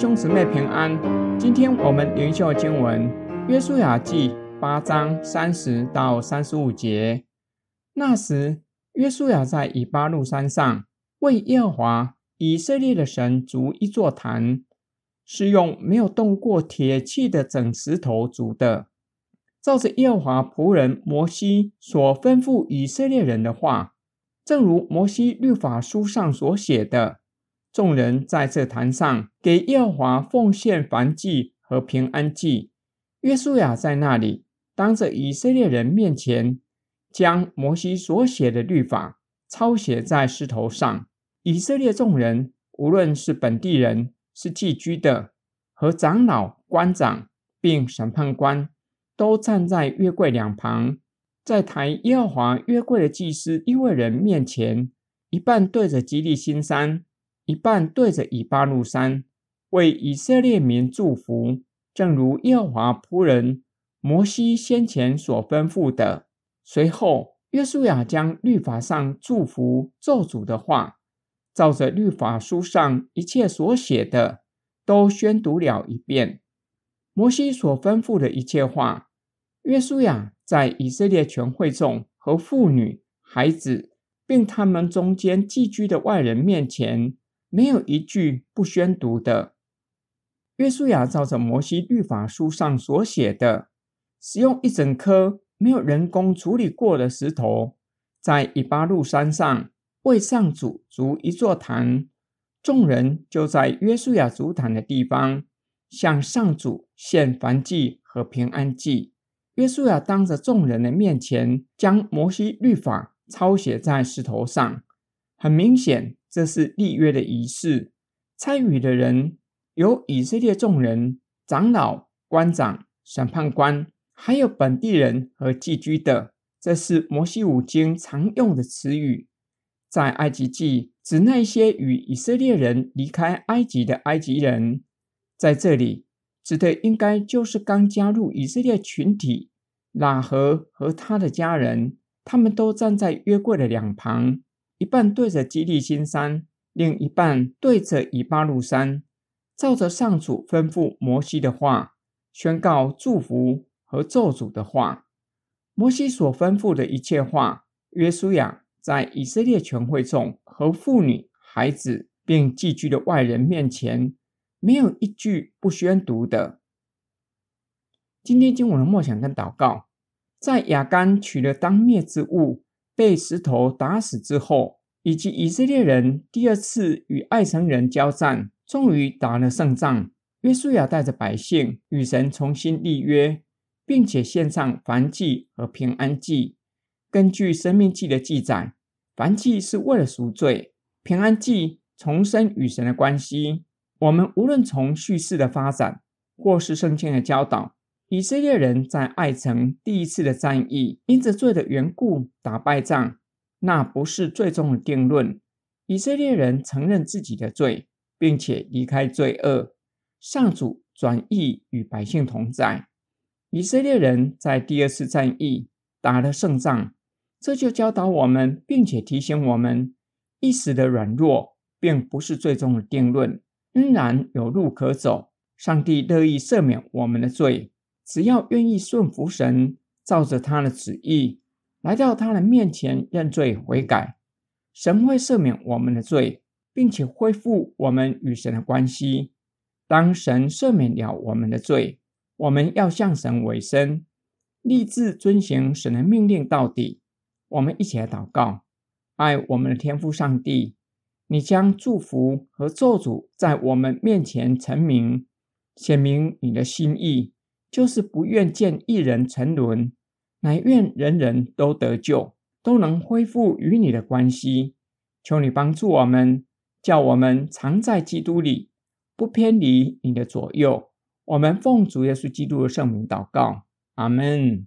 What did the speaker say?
兄姊妹平安。今天我们灵修经文《约书亚记》八章三十到三十五节。那时，约书亚在以巴路山上为耶和华以色列的神筑一座坛，是用没有动过铁器的整石头筑的，照着耶和华仆人摩西所吩咐以色列人的话，正如摩西律法书上所写的。众人在这坛上给耶和华奉献燔祭和平安祭。约书亚在那里当着以色列人面前，将摩西所写的律法抄写在石头上。以色列众人，无论是本地人、是寄居的，和长老、官长，并审判官，都站在约柜两旁，在抬耶和华约柜的祭司利未人面前，一半对着基利新山。一半对着以巴路山，为以色列民祝福，正如耶和华仆人摩西先前所吩咐的。随后，约书亚将律法上祝福咒诅的话，照着律法书上一切所写的，都宣读了一遍。摩西所吩咐的一切话，约书亚在以色列全会众和妇女、孩子，并他们中间寄居的外人面前。没有一句不宣读的。约书亚照着摩西律法书上所写的，使用一整颗没有人工处理过的石头，在以巴路山上为上主筑一座坛。众人就在约书亚筑坛的地方，向上主献燔祭和平安祭。约书亚当着众人的面前，将摩西律法抄写在石头上。很明显。这是立约的仪式，参与的人有以色列众人、长老、官长、审判官，还有本地人和寄居的。这是摩西五经常用的词语，在埃及记指那些与以色列人离开埃及的埃及人，在这里指的应该就是刚加入以色列群体喇合和他的家人，他们都站在约柜的两旁。一半对着基利金山，另一半对着以巴路山，照着上主吩咐摩西的话，宣告祝福和咒诅的话。摩西所吩咐的一切话，约书亚在以色列全会众和妇女、孩子，并寄居的外人面前，没有一句不宣读的。今天经文的梦想跟祷告，在亚干取了当灭之物。被石头打死之后，以及以色列人第二次与艾城人交战，终于打了胜仗。约书亚带着百姓与神重新立约，并且献上燔祭和平安祭。根据生命记的记载，燔祭是为了赎罪，平安祭重生与神的关系。我们无论从叙事的发展，或是圣经的教导。以色列人在爱城第一次的战役，因着罪的缘故打败仗，那不是最终的定论。以色列人承认自己的罪，并且离开罪恶，上主转意与百姓同在。以色列人在第二次战役打了胜仗，这就教导我们，并且提醒我们，一时的软弱并不是最终的定论，仍然有路可走。上帝乐意赦免我们的罪。只要愿意顺服神，照着他的旨意来到他的面前认罪悔改，神会赦免我们的罪，并且恢复我们与神的关系。当神赦免了我们的罪，我们要向神委身，立志遵行神的命令到底。我们一起来祷告：爱我们的天父上帝，你将祝福和咒诅在我们面前成名，显明你的心意。就是不愿见一人沉沦，乃愿人人都得救，都能恢复与你的关系。求你帮助我们，叫我们常在基督里，不偏离你的左右。我们奉主耶稣基督的圣名祷告，阿门。